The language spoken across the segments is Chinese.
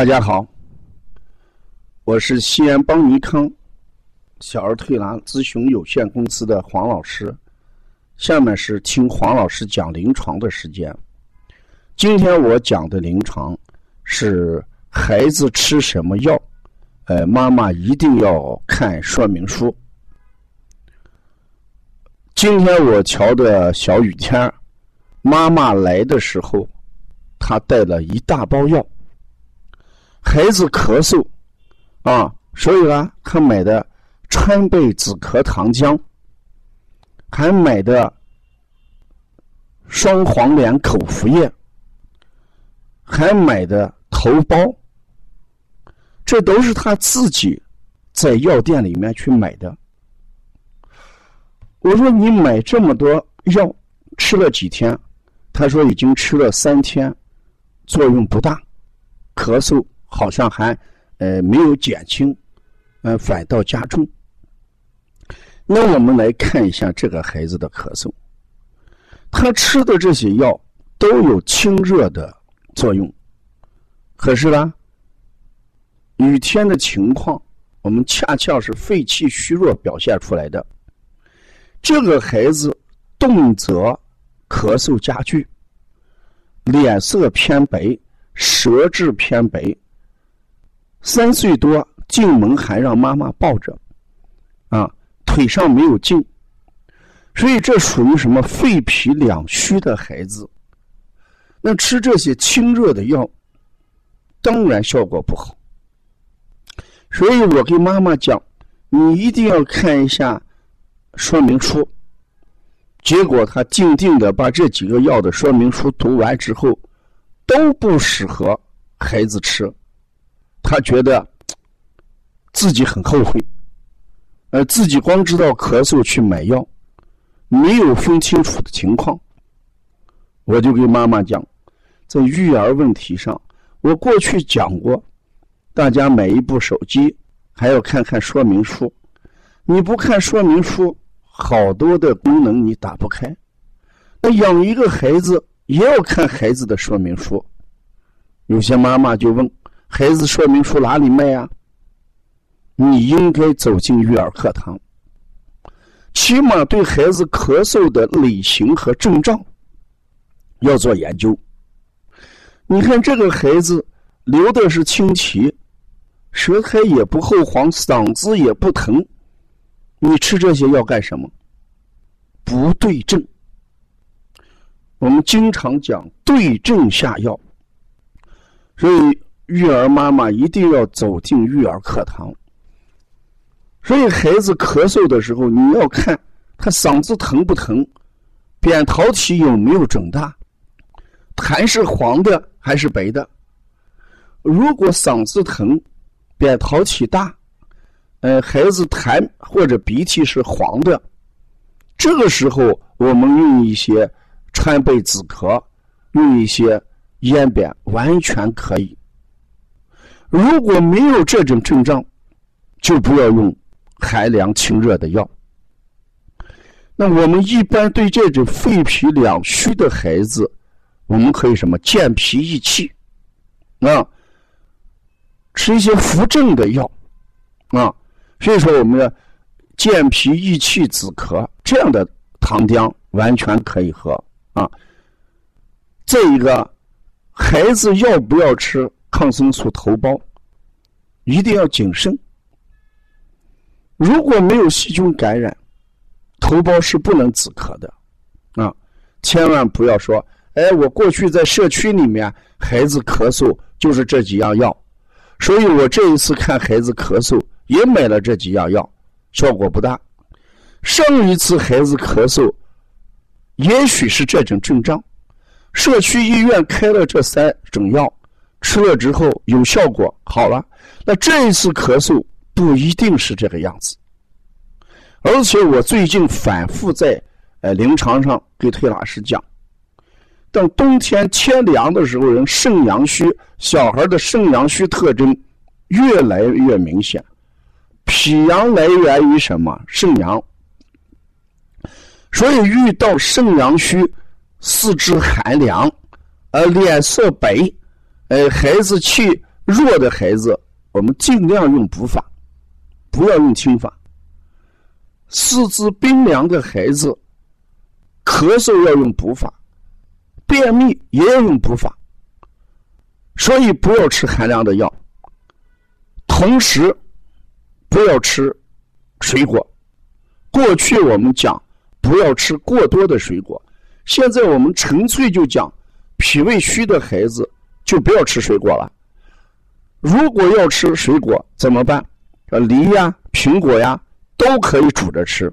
大家好，我是西安邦尼康小儿推拿咨询有限公司的黄老师。下面是听黄老师讲临床的时间。今天我讲的临床是孩子吃什么药，呃，妈妈一定要看说明书。今天我瞧的小雨天，妈妈来的时候，她带了一大包药。孩子咳嗽，啊，所以呢，他买的川贝止咳糖浆，还买的双黄连口服液，还买的头孢，这都是他自己在药店里面去买的。我说你买这么多药，吃了几天？他说已经吃了三天，作用不大，咳嗽。好像还呃没有减轻，呃反倒加重。那我们来看一下这个孩子的咳嗽，他吃的这些药都有清热的作用，可是呢，雨天的情况，我们恰恰是肺气虚弱表现出来的。这个孩子动则咳嗽加剧，脸色偏白，舌质偏白。三岁多进门还让妈妈抱着，啊，腿上没有劲，所以这属于什么肺脾两虚的孩子。那吃这些清热的药，当然效果不好。所以我跟妈妈讲，你一定要看一下说明书。结果他静静的把这几个药的说明书读完之后，都不适合孩子吃。他觉得自己很后悔，呃，自己光知道咳嗽去买药，没有分清楚的情况。我就给妈妈讲，在育儿问题上，我过去讲过，大家买一部手机还要看看说明书，你不看说明书，好多的功能你打不开。那养一个孩子也要看孩子的说明书，有些妈妈就问。孩子说明书哪里卖呀？你应该走进育儿课堂，起码对孩子咳嗽的类型和症状要做研究。你看这个孩子流的是清涕，舌苔也不厚黄，嗓子也不疼，你吃这些药干什么？不对症。我们经常讲对症下药，所以。育儿妈妈一定要走进育儿课堂。所以孩子咳嗽的时候，你要看他嗓子疼不疼，扁桃体有没有肿大，痰是黄的还是白的。如果嗓子疼，扁桃体大，呃，孩子痰或者鼻涕是黄的，这个时候我们用一些川贝止咳，用一些咽扁，完全可以。如果没有这种症状，就不要用寒凉清热的药。那我们一般对这种肺脾两虚的孩子，我们可以什么健脾益气，啊，吃一些扶正的药，啊，所以说我们的健脾益气止咳这样的糖浆完全可以喝啊。这一个孩子要不要吃？抗生素头孢一定要谨慎。如果没有细菌感染，头孢是不能止咳的啊！千万不要说，哎，我过去在社区里面孩子咳嗽就是这几样药，所以我这一次看孩子咳嗽也买了这几样药，效果不大。上一次孩子咳嗽，也许是这种症状，社区医院开了这三种药。吃了之后有效果，好了。那这一次咳嗽不一定是这个样子。而且我最近反复在呃临床上给推拿师讲，等冬天天凉的时候，人肾阳虚，小孩的肾阳虚特征越来越明显。脾阳来源于什么？肾阳。所以遇到肾阳虚，四肢寒凉，呃脸色白。呃，孩子气弱的孩子，我们尽量用补法，不要用轻法。四肢冰凉的孩子，咳嗽要用补法，便秘也要用补法。所以不要吃寒凉的药，同时不要吃水果。过去我们讲不要吃过多的水果，现在我们纯粹就讲脾胃虚的孩子就不要吃水果了。如果要吃水果怎么办？梨呀、苹果呀都可以煮着吃，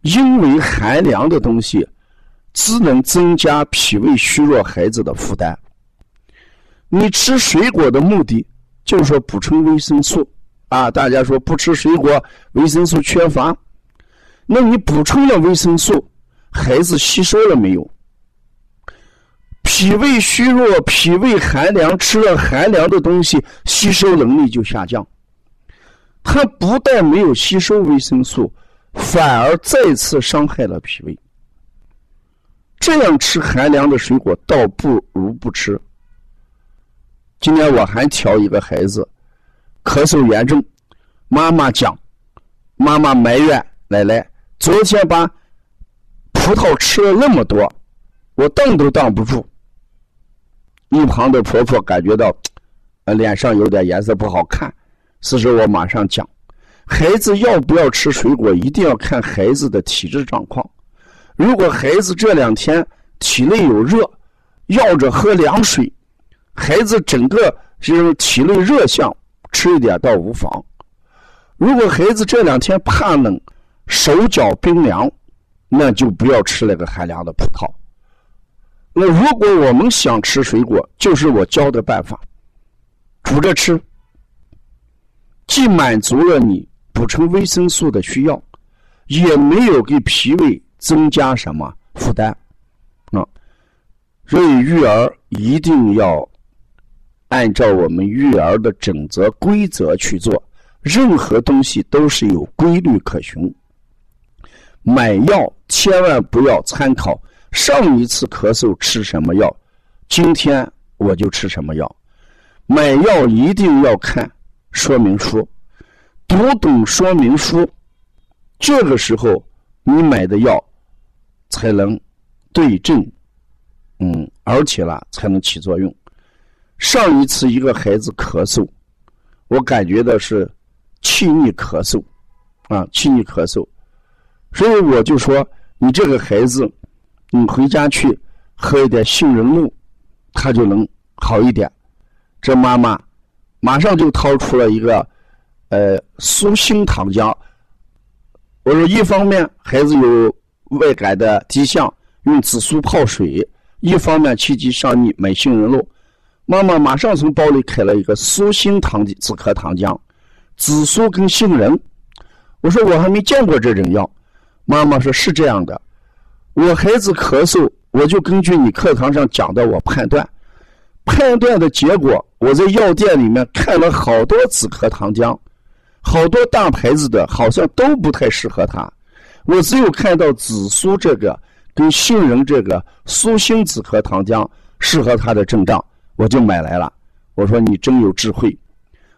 因为寒凉的东西只能增加脾胃虚弱孩子的负担。你吃水果的目的就是说补充维生素啊！大家说不吃水果维生素缺乏，那你补充了维生素，孩子吸收了没有？脾胃虚弱、脾胃寒凉，吃了寒凉的东西，吸收能力就下降。他不但没有吸收维生素，反而再次伤害了脾胃。这样吃寒凉的水果，倒不如不吃。今天我还调一个孩子，咳嗽严重，妈妈讲，妈妈埋怨奶奶，昨天把葡萄吃了那么多，我挡都挡不住。一旁的婆婆感觉到，呃，脸上有点颜色不好看，此时我马上讲，孩子要不要吃水果，一定要看孩子的体质状况。如果孩子这两天体内有热，要着喝凉水。孩子整个就是体内热象，吃一点倒无妨。如果孩子这两天怕冷，手脚冰凉，那就不要吃那个寒凉的葡萄。那如果我们想吃水果，就是我教的办法，煮着吃，既满足了你补充维生素的需要，也没有给脾胃增加什么负担。啊，所以育儿一定要。按照我们育儿的准则规则去做，任何东西都是有规律可循。买药千万不要参考上一次咳嗽吃什么药，今天我就吃什么药。买药一定要看说明书，读懂说明书，这个时候你买的药才能对症，嗯，而且呢才能起作用。上一次一个孩子咳嗽，我感觉到是气逆咳嗽，啊，气逆咳嗽，所以我就说你这个孩子，你回家去喝一点杏仁露，他就能好一点。这妈妈马上就掏出了一个呃苏心糖浆，我说一方面孩子有外感的迹象，用紫苏泡水；一方面气机上逆，买杏仁露。妈妈马上从包里开了一个苏心糖的止咳糖浆，紫苏跟杏仁。我说我还没见过这种药。妈妈说是这样的，我孩子咳嗽，我就根据你课堂上讲的我判断，判断的结果，我在药店里面看了好多止咳糖浆，好多大牌子的，好像都不太适合他。我只有看到紫苏这个跟杏仁这个苏心止咳糖浆适合他的症状。我就买来了，我说你真有智慧，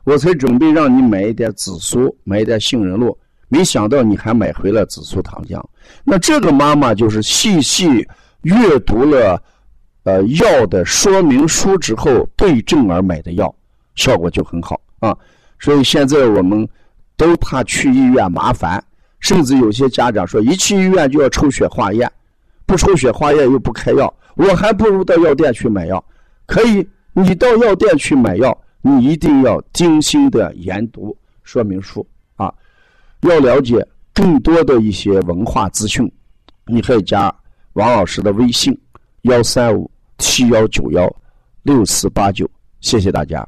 我才准备让你买一点紫苏，买一点杏仁露，没想到你还买回了紫苏糖浆。那这个妈妈就是细细阅读了呃药的说明书之后对症而买的药，效果就很好啊。所以现在我们都怕去医院麻烦，甚至有些家长说一去医院就要抽血化验，不抽血化验又不开药，我还不如到药店去买药。可以，你到药店去买药，你一定要精心的研读说明书！要了解更多的一些文化资讯，你可以加王老师的微信：幺三五七幺九幺六四八九。谢谢大家。